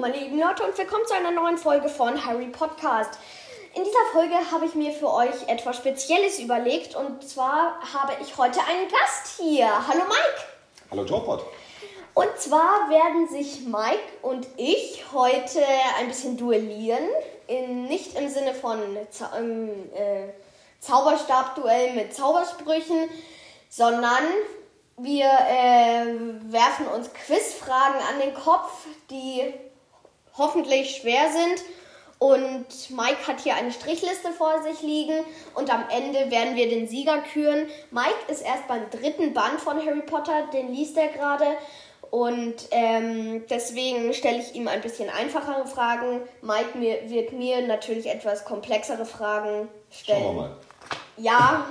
meine lieben Leute, und willkommen zu einer neuen Folge von Harry Podcast. In dieser Folge habe ich mir für euch etwas Spezielles überlegt und zwar habe ich heute einen Gast hier. Hallo Mike. Hallo Jobot. Und zwar werden sich Mike und ich heute ein bisschen duellieren. In, nicht im Sinne von Zau ähm, äh, Zauberstabduell mit Zaubersprüchen, sondern wir äh, werfen uns Quizfragen an den Kopf, die hoffentlich schwer sind. Und Mike hat hier eine Strichliste vor sich liegen und am Ende werden wir den Sieger küren. Mike ist erst beim dritten Band von Harry Potter, den liest er gerade. Und ähm, deswegen stelle ich ihm ein bisschen einfachere Fragen. Mike mir, wird mir natürlich etwas komplexere Fragen stellen. Schauen wir mal. Ja,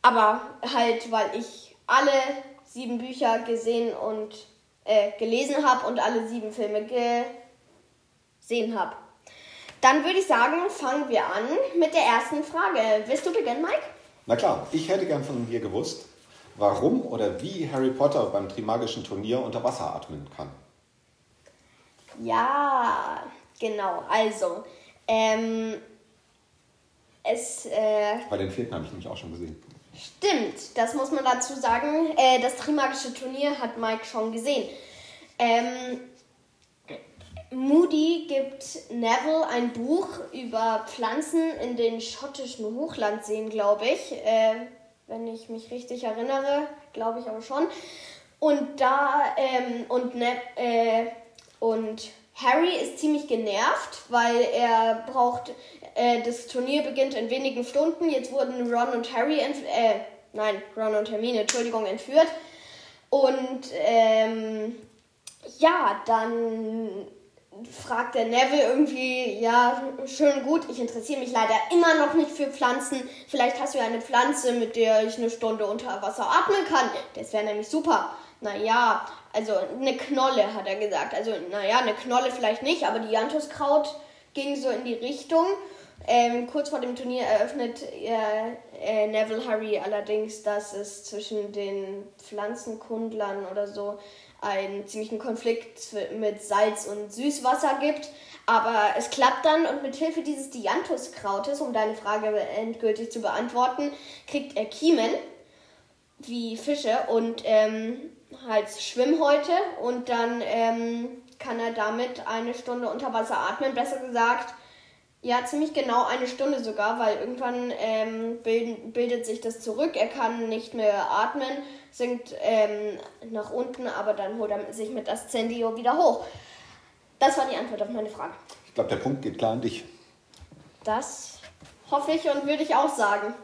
aber halt, weil ich alle sieben Bücher gesehen und äh, gelesen habe und alle sieben Filme gesehen habe. Dann würde ich sagen, fangen wir an mit der ersten Frage. Willst du beginnen, Mike? Na klar, ich hätte gern von dir gewusst, warum oder wie Harry Potter beim Trimagischen Turnier unter Wasser atmen kann. Ja, genau. Also, ähm, es äh, Bei den vierten habe ich nämlich auch schon gesehen. Stimmt, das muss man dazu sagen. Äh, das Trimagische Turnier hat Mike schon gesehen. Ähm, Moody gibt Neville ein Buch über Pflanzen in den schottischen Hochlandseen, glaube ich. Äh, wenn ich mich richtig erinnere, glaube ich aber schon. Und da, ähm, und, ne äh, und Harry ist ziemlich genervt, weil er braucht, äh, das Turnier beginnt in wenigen Stunden. Jetzt wurden Ron und Harry, äh, nein, Ron und Hermine, Entschuldigung, entführt. Und ähm, ja, dann fragt der Neville irgendwie, ja, schön gut, ich interessiere mich leider immer noch nicht für Pflanzen. Vielleicht hast du ja eine Pflanze, mit der ich eine Stunde unter Wasser atmen kann. Das wäre nämlich super. Naja, also eine Knolle, hat er gesagt. Also, naja, eine Knolle vielleicht nicht, aber die Jantuskraut ging so in die Richtung. Ähm, kurz vor dem Turnier eröffnet äh, äh, Neville Harry allerdings, dass es zwischen den Pflanzenkundlern oder so einen ziemlichen Konflikt mit Salz und Süßwasser gibt. Aber es klappt dann und mit Hilfe dieses Dianthuskrautes, um deine Frage endgültig zu beantworten, kriegt er Kiemen wie Fische und ähm, halt Schwimmhäute und dann ähm, kann er damit eine Stunde unter Wasser atmen. Besser gesagt, ja, ziemlich genau eine Stunde sogar, weil irgendwann ähm, bilden, bildet sich das zurück. Er kann nicht mehr atmen, sinkt ähm, nach unten, aber dann holt er sich mit Ascendio wieder hoch. Das war die Antwort auf meine Frage. Ich glaube, der Punkt geht klar an dich. Das hoffe ich und würde ich auch sagen.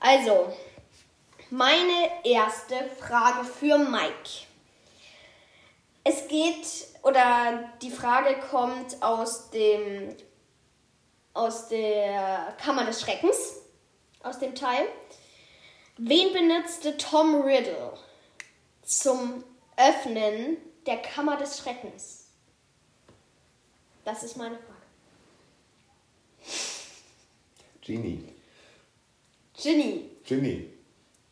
Also, meine erste Frage für Mike. Es geht, oder die Frage kommt aus dem aus der Kammer des Schreckens, aus dem Teil. Wen benutzte Tom Riddle zum Öffnen der Kammer des Schreckens? Das ist meine Frage. Genie. Ginny. Ginny.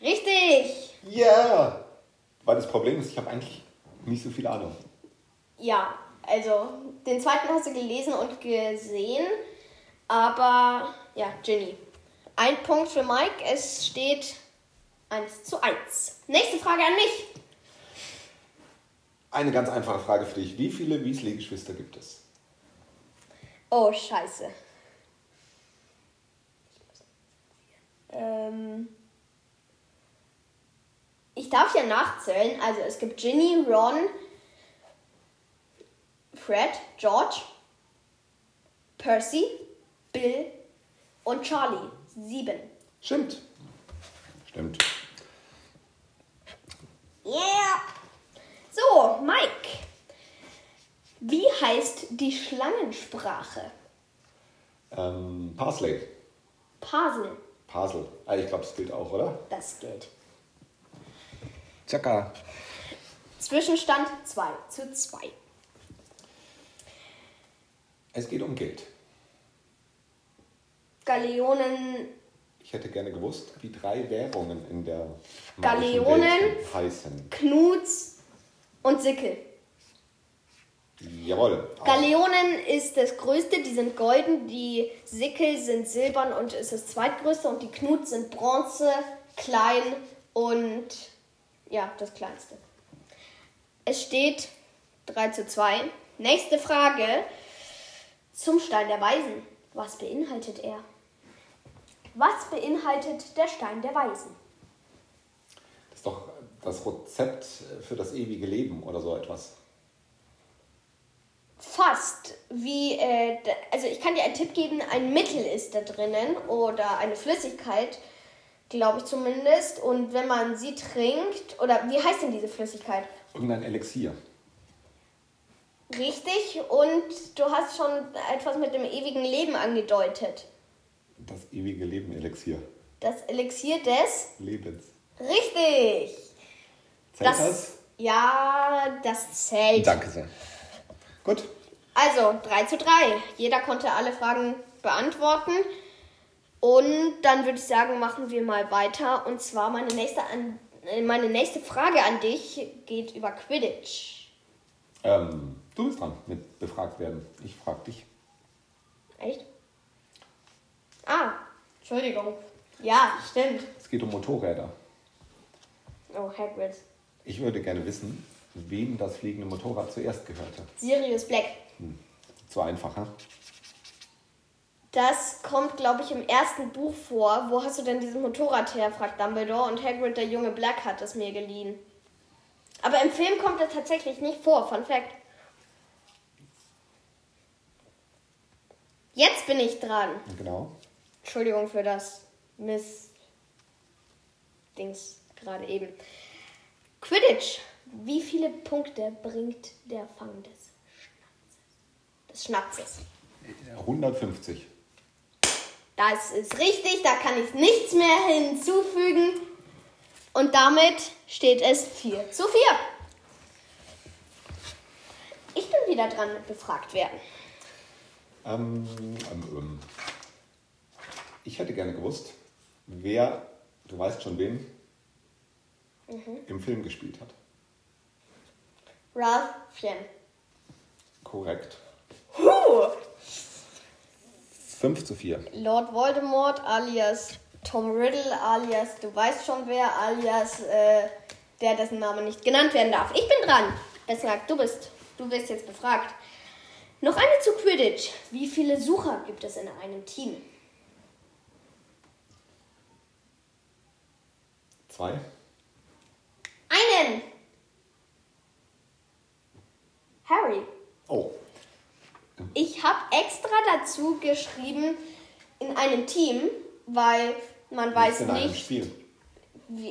Richtig. Ja! Weil das Problem ist, ich habe eigentlich nicht so viel Ahnung. Ja, also den zweiten hast du gelesen und gesehen. Aber ja, Ginny. Ein Punkt für Mike. Es steht 1 zu 1. Nächste Frage an mich. Eine ganz einfache Frage für dich. Wie viele Weasley-Geschwister gibt es? Oh, scheiße. Ähm darf ja nachzählen. Also es gibt Ginny, Ron, Fred, George, Percy, Bill und Charlie. Sieben. Stimmt. Stimmt. Yeah! So, Mike. Wie heißt die Schlangensprache? Ähm, Parsley. Pasel. Pasel. Ah, ich glaube, es gilt auch, oder? Das gilt. Tschakka. Zwischenstand 2 zu 2. Es geht um Geld. Galeonen. Ich hätte gerne gewusst, wie drei Währungen in der Galeonen. Heißen. Knuts und Sickel. Jawohl. Galeonen ist das größte, die sind golden, die Sickel sind silbern und ist das zweitgrößte und die Knut sind bronze, klein und ja, das kleinste. Es steht 3 zu 2. Nächste Frage zum Stein der Weisen. Was beinhaltet er? Was beinhaltet der Stein der Weisen? Das ist doch das Rezept für das ewige Leben oder so etwas. Fast wie, äh, also ich kann dir einen Tipp geben, ein Mittel ist da drinnen oder eine Flüssigkeit, glaube ich zumindest. Und wenn man sie trinkt, oder wie heißt denn diese Flüssigkeit? Irgendein Elixier. Richtig, und du hast schon etwas mit dem ewigen Leben angedeutet. Das ewige Leben Elixier. Das Elixier des. Lebens. Richtig! Zählt das? Ja, das zählt. Danke sehr. Gut. Also 3 zu 3. Jeder konnte alle Fragen beantworten. Und dann würde ich sagen, machen wir mal weiter. Und zwar meine nächste, an, äh, meine nächste Frage an dich geht über Quidditch. Ähm, du bist dran mit befragt werden. Ich frag dich. Echt? Ah, Entschuldigung. Ja, stimmt. Es geht um Motorräder. Oh, Hagrid. Ich würde gerne wissen, wem das fliegende Motorrad zuerst gehörte. Sirius Black. Zu einfach, hm? Das kommt, glaube ich, im ersten Buch vor. Wo hast du denn dieses Motorrad her? fragt Dumbledore. Und Hagrid, der junge Black, hat es mir geliehen. Aber im Film kommt er tatsächlich nicht vor. Fun Fact. Jetzt bin ich dran. Genau. Entschuldigung für das Miss Dings gerade eben. Quidditch. Wie viele Punkte bringt der Fang des Schnatzes? Des Schnatzes. 150. Das ist richtig, da kann ich nichts mehr hinzufügen. Und damit steht es 4 zu 4. Ich bin wieder dran mit befragt werden. Ähm, ähm, ähm. Ich hätte gerne gewusst, wer, du weißt schon wen, im Film gespielt hat. Ralph Fiennes. Korrekt. Huh! 5 zu 4. Lord Voldemort alias Tom Riddle alias du weißt schon wer alias äh, der dessen Name nicht genannt werden darf. Ich bin dran. Besser gesagt, du bist. Du wirst jetzt befragt. Noch eine zu Quidditch. Wie viele Sucher gibt es in einem Team? Zwei. Einen! Harry. Oh, Ich habe extra dazu geschrieben in einem Team, weil man weiß nicht,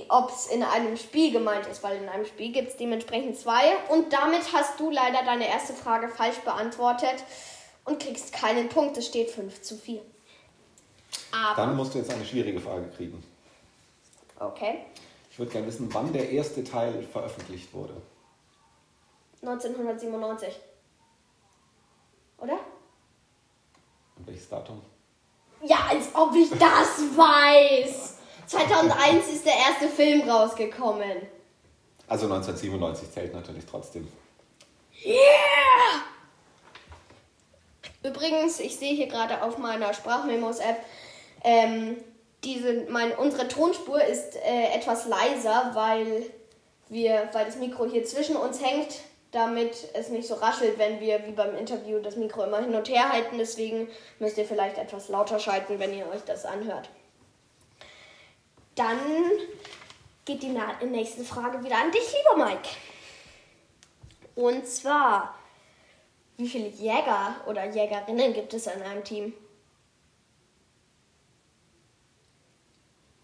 ob es in einem Spiel gemeint ist, weil in einem Spiel gibt es dementsprechend zwei. Und damit hast du leider deine erste Frage falsch beantwortet und kriegst keinen Punkt. Es steht 5 zu 4. Aber, Dann musst du jetzt eine schwierige Frage kriegen. okay, Ich würde gerne wissen, wann der erste Teil veröffentlicht wurde. 1997. Oder? Und welches Datum? Ja, als ob ich das weiß. 2001 ist der erste Film rausgekommen. Also 1997 zählt natürlich trotzdem. Yeah! Übrigens, ich sehe hier gerade auf meiner Sprachmemos-App, ähm, diese, mein, unsere Tonspur ist äh, etwas leiser, weil, wir, weil das Mikro hier zwischen uns hängt, damit es nicht so raschelt, wenn wir wie beim Interview das Mikro immer hin und her halten. Deswegen müsst ihr vielleicht etwas lauter schalten, wenn ihr euch das anhört. Dann geht die nächste Frage wieder an dich, lieber Mike. Und zwar, wie viele Jäger oder Jägerinnen gibt es in einem Team?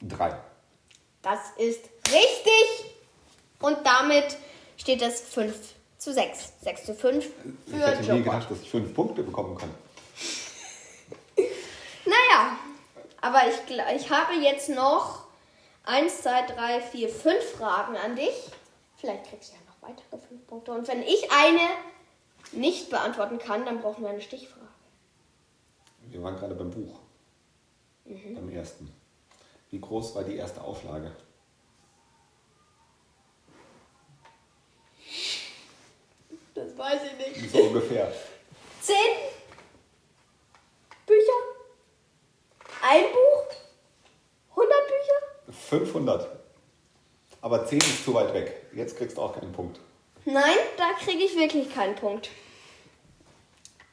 Drei. Das ist richtig. Und damit steht es 5 zu 6. 6 zu 5 Ich für hätte nie Joker. gedacht, dass ich fünf Punkte bekommen kann. Naja, aber ich, ich habe jetzt noch 1, 2, 3, 4, 5 Fragen an dich. Vielleicht kriegst du ja noch weitere 5 Punkte. Und wenn ich eine nicht beantworten kann, dann brauchen wir eine Stichfrage. Wir waren gerade beim Buch. Beim ersten. Wie groß war die erste Auflage? Weiß ich nicht. So ungefähr. Zehn Bücher? Ein Buch? 100 Bücher? 500. Aber 10 ist zu weit weg. Jetzt kriegst du auch keinen Punkt. Nein, da kriege ich wirklich keinen Punkt.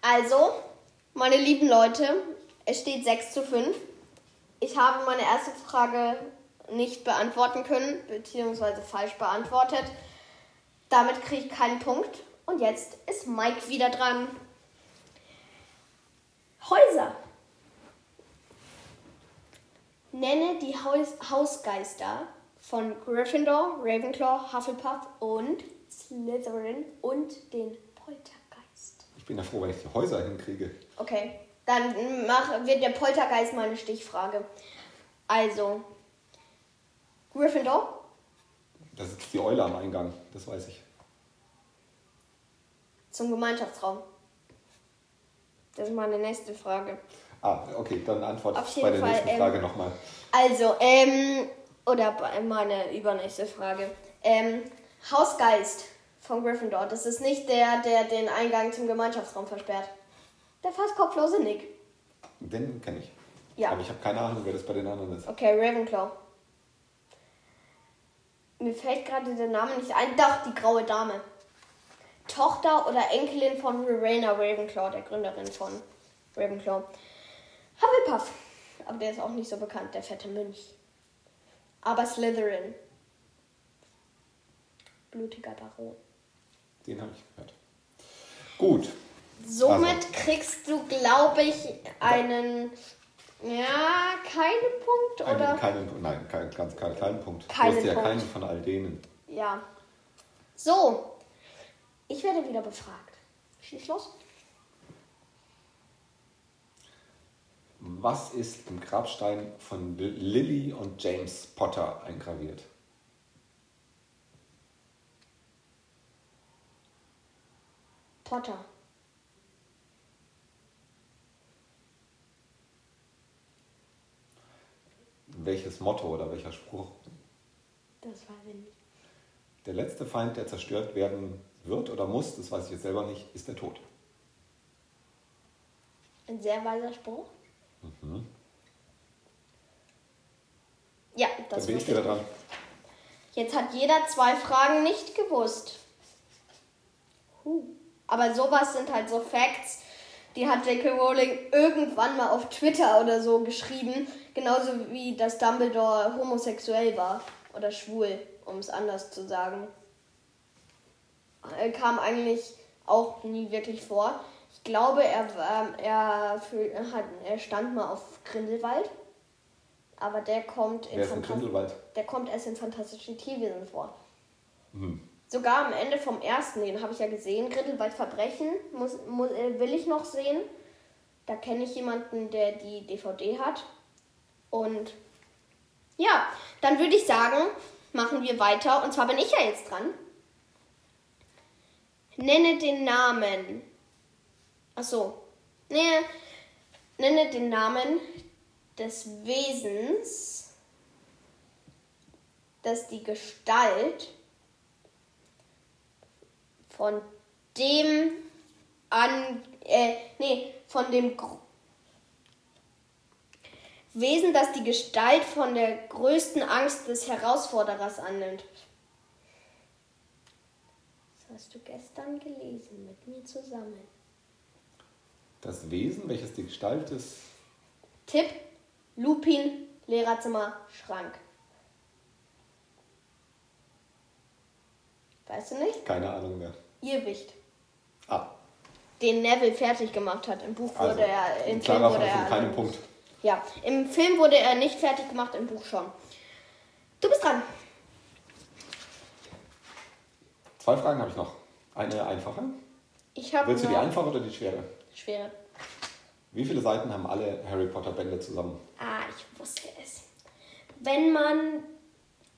Also, meine lieben Leute, es steht 6 zu 5. Ich habe meine erste Frage nicht beantworten können, beziehungsweise falsch beantwortet. Damit kriege ich keinen Punkt. Und jetzt ist Mike wieder dran. Häuser. Nenne die Haus Hausgeister von Gryffindor, Ravenclaw, Hufflepuff und Slytherin und den Poltergeist. Ich bin ja froh, wenn ich die Häuser hinkriege. Okay, dann mach, wird der Poltergeist mal eine Stichfrage. Also, Gryffindor, Da sitzt die Eule am Eingang, das weiß ich. Zum Gemeinschaftsraum. Das ist meine nächste Frage. Ah, okay, dann antworte ich bei der Fall, nächsten ähm, Frage nochmal. Also, ähm, oder meine übernächste Frage. Ähm, Hausgeist von Gryffindor. Das ist nicht der, der den Eingang zum Gemeinschaftsraum versperrt. Der fast kopflose Nick. Den kenne ich. Ja. Aber ich habe keine Ahnung, wer das bei den anderen ist. Okay, Ravenclaw. Mir fällt gerade der Name nicht ein. Doch, die graue Dame. Tochter oder Enkelin von Rowena Ravenclaw, der Gründerin von Ravenclaw. Hufflepuff. Aber der ist auch nicht so bekannt, der fette Mönch. Aber Slytherin. Blutiger Baron. Den habe ich gehört. Gut. Somit Also. kriegst du, glaube ich, einen. Ja, keinen Punkt, oder? Einen, keinen, nein, keinen, ganz keinen kleinen Punkt. Keinen du hast ja Punkt. keinen von all denen. Ja. So, ich werde wieder befragt. Schieß los. Was ist im Grabstein von Lily und James Potter eingraviert? Potter. Welches Motto oder welcher Spruch? Das weiß ich nicht. Der letzte Feind, der zerstört werden wird oder muss, das weiß ich jetzt selber nicht, ist der Tod. Ein sehr weiser Spruch. Mhm. Ja, Dann das bin ich wieder dran. Jetzt hat jeder zwei Fragen nicht gewusst. Huh. Aber sowas sind halt so Facts, die hat J.K. Rowling irgendwann mal auf Twitter oder so geschrieben. Genauso wie dass Dumbledore homosexuell war. Oder schwul, um es anders zu sagen. Er kam eigentlich auch nie wirklich vor. Ich glaube, er, war, er, für, hat, er stand mal auf Grindelwald. Aber der kommt in Wer Grindelwald? der kommt erst in Fantastischen Tierwesen vor. Mhm. Sogar am Ende vom ersten, den habe ich ja gesehen, Grindelwald Verbrechen, muss, muss, äh, will ich noch sehen. Da kenne ich jemanden, der die DVD hat. Und ja, dann würde ich sagen, machen wir weiter. Und zwar bin ich ja jetzt dran. Nenne den Namen. Ach so. Nee, nenne den Namen des Wesens, das die Gestalt von dem an, äh, nee, von dem Gr Wesen, das die Gestalt von der größten Angst des Herausforderers annimmt. Hast du gestern gelesen mit mir zusammen. Das Wesen, welches die Gestalt ist, Tipp: Lupin, Lehrerzimmer, Schrank. Weißt du nicht? keine Ahnung mehr. Irrwicht. Ah, Den Neville fertig gemacht hat. Im Buch also wurde er, im Film wurde er. von keinem Punkt. Ja, im Film wurde er nicht fertig gemacht, im Buch schon. Du bist dran. Zwei Fragen habe ich noch. Eine einfache. Ich habe Willst du die einfache oder die schwere? schwere. Wie viele Seiten haben alle Harry Potter Bände zusammen? Ah, ich wusste es. Wenn man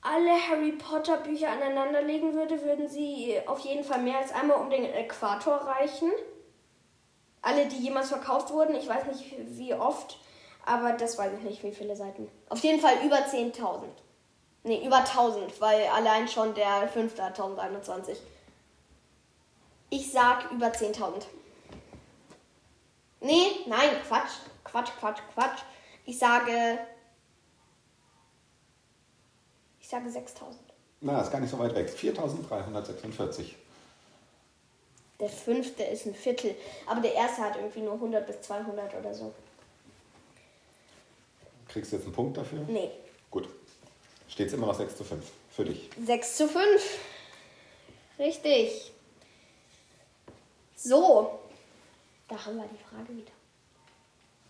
alle Harry Potter Bücher aneinander legen würde, würden sie auf jeden Fall mehr als einmal um den Äquator reichen. Alle, die jemals verkauft wurden, ich weiß nicht wie oft, aber das weiß ich nicht, wie viele Seiten. Auf jeden Fall über 10.000. Nee, über 1000, weil allein schon der fünfte hat 1021. Ich sag über 10.000. Nee, nein, Quatsch. Quatsch, Quatsch, Quatsch. Ich sage. Ich sage 6.000. Na, ist gar nicht so weit weg. 4346. Der fünfte ist ein Viertel. Aber der erste hat irgendwie nur 100 bis 200 oder so. Kriegst du jetzt einen Punkt dafür? Nee. Gut. Steht es immer noch 6 zu 5. Für dich. 6 zu 5. Richtig. So. Da haben wir die Frage wieder.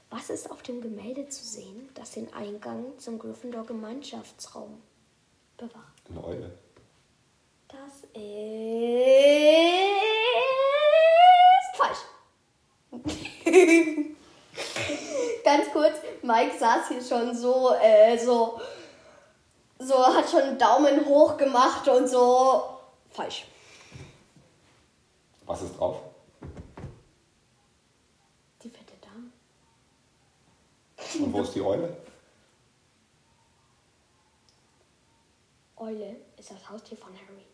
Was ist auf dem Gemälde zu sehen, das den Eingang zum Gryffindor Gemeinschaftsraum bewacht? Eine Eule. Das ist falsch. Ganz kurz, Mike saß hier schon so, äh, so, so, hat schon einen Daumen hoch gemacht und so. Falsch. Was ist drauf? Die fette Dame. Und wo ist die Eule? Eule ist das Haustier von Harry.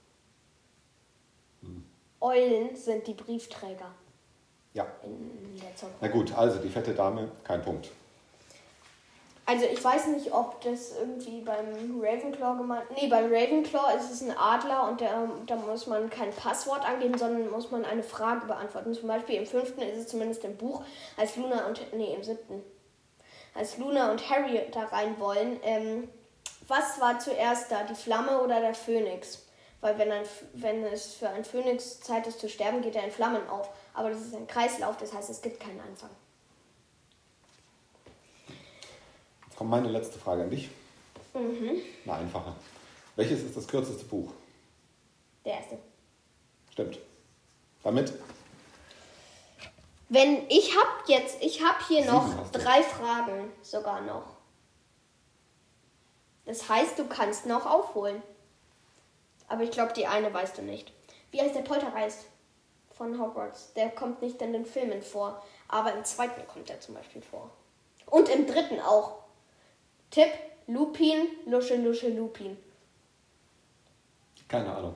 Eulen sind die Briefträger Ja. in der Zauberei. Na gut, also die fette Dame, kein Punkt. Also ich weiß nicht, ob das irgendwie beim Ravenclaw gemeint... Nee, beim Ravenclaw ist es ein Adler und der, da muss man kein Passwort angeben, sondern muss man eine Frage beantworten. Zum Beispiel im fünften ist es zumindest im Buch, als Luna und... Nee, im siebten. Als Luna und Harry da rein wollen, ähm, was war zuerst da, die Flamme oder der Phönix? Weil wenn, ein, wenn es für einen Phönix Zeit ist zu sterben, geht er in Flammen auf. Aber das ist ein Kreislauf, das heißt, es gibt keinen Anfang. Jetzt kommt meine letzte Frage an dich. Mhm. Eine einfache. Welches ist das kürzeste Buch? Der erste. Stimmt. Damit Wenn ich habe jetzt, ich habe hier Sieben noch du. drei Fragen sogar noch. Das heißt, du kannst noch aufholen. Aber ich glaube, die eine weißt du nicht. Wie heißt der Poltergeist von Hogwarts? Der kommt nicht in den Filmen vor, aber im zweiten kommt er zum Beispiel vor. Und im dritten auch. Tipp: Lupin, Lusche, Lusche, Lupin. keine Ahnung.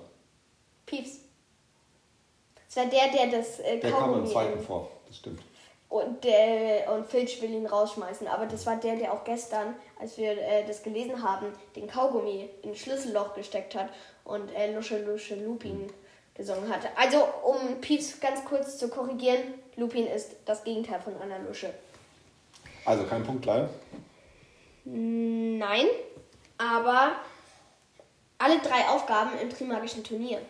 Pieps. Das war der, der das äh, Der kam im zweiten vor. Das stimmt. Und, der, und Filch will ihn rausschmeißen. Aber das war der, der auch gestern, als wir äh, das gelesen haben, den Kaugummi in ein Schlüsselloch gesteckt hat und äh, Lusche Lusche Lupin gesungen hatte. Also, um Pieps ganz kurz zu korrigieren, Lupin ist das Gegenteil von einer Lusche. Also kein Punkt leider. Nein, aber alle drei Aufgaben im Trimagischen Turnier.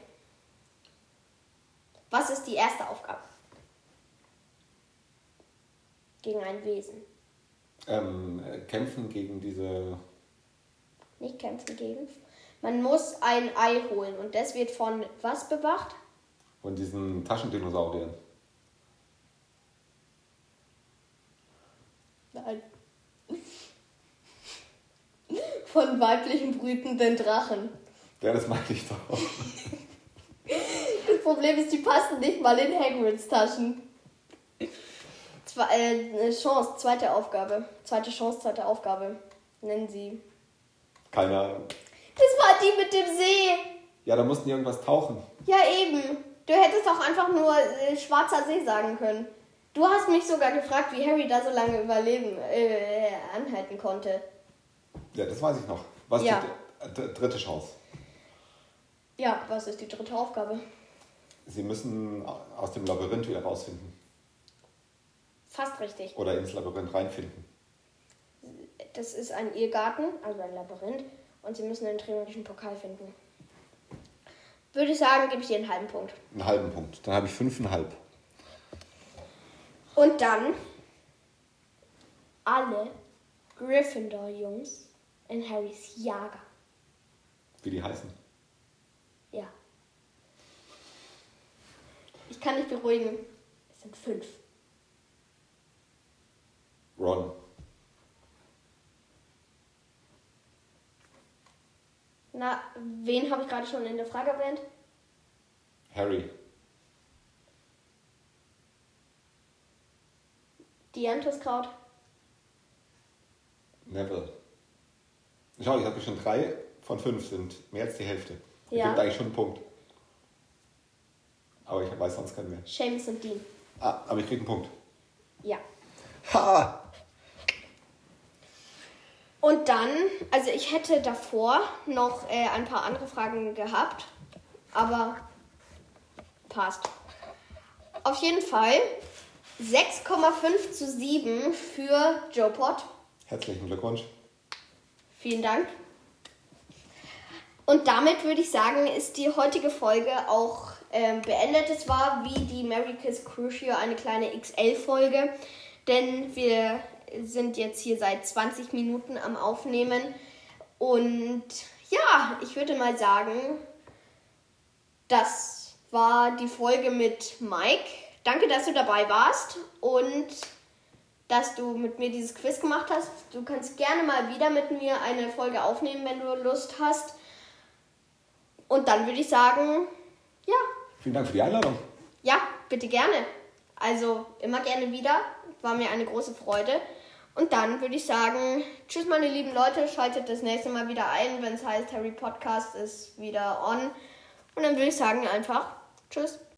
Was ist die erste Aufgabe? Gegen ein Wesen. Ähm, äh, kämpfen gegen diese. Nicht kämpfen gegen. Man muss ein Ei holen und das wird von was bewacht? von diesen Taschendinosauriern. Nein. Von weiblichen brütenden Drachen. Ja, das meine ich doch. Das Problem ist, die passen nicht mal in Hagrids Taschen. Zwe äh, Chance, zweite Aufgabe. Zweite Chance, zweite Aufgabe. Nennen sie. Keine Ahnung. Das war die mit dem See. Ja, da mussten die irgendwas tauchen. Ja, eben. Du hättest doch einfach nur äh, Schwarzer See sagen können. Du hast mich sogar gefragt, wie Harry da so lange überleben, äh, anhalten konnte. Ja, das weiß ich noch. Was Ja. ist die dritte Chance? Ja, was ist die dritte Aufgabe? Sie müssen aus dem Labyrinth wieder rausfinden. Fast richtig. Oder ins Labyrinth reinfinden. Das ist ein Irrgarten, also ein Labyrinth, und sie müssen den trimagischen Pokal finden. Würde ich sagen, gebe ich dir einen halben Punkt. Einen halben Punkt. Dann habe ich fünfeinhalb. Und dann alle Gryffindor-Jungs in Harrys Jager. Wie die heißen. Ja. Ich kann dich beruhigen. Es sind fünf. Ron. Na, wen habe ich gerade schon in der Frage erwähnt? Harry. Dianthuskraut. Neville. Schau, ich habe schon drei von fünf sind mehr als die Hälfte. Ja. gibt eigentlich schon einen Punkt. Aber ich weiß sonst keinen mehr. Seamus und Dean. Ah, aber ich krieg einen Punkt. Ja. Ha! Und dann, also ich hätte davor noch äh, ein paar andere Fragen gehabt, aber passt. Auf jeden Fall 6,5 zu 7 für Joe Pott. Herzlichen Glückwunsch. Vielen Dank. Und damit würde ich sagen, ist die heutige Folge auch ähm, beendet. Es war wie die Mary Kiss Crucio eine kleine XL-Folge, denn wir sind jetzt hier seit 20 Minuten am Aufnehmen. Und ja, ich würde mal sagen, das war die Folge mit Mike. Danke, dass du dabei warst und dass du mit mir dieses Quiz gemacht hast. Du kannst gerne mal wieder mit mir eine Folge aufnehmen, wenn du Lust hast. Und dann würde ich sagen, ja. Vielen Dank für die Einladung. Ja, bitte gerne. Also immer gerne wieder. War mir eine große Freude. Und dann würde ich sagen, tschüss meine lieben Leute, schaltet das nächste Mal wieder ein, wenn es heißt Harry Podcast ist wieder on. Und dann würde ich sagen einfach, tschüss.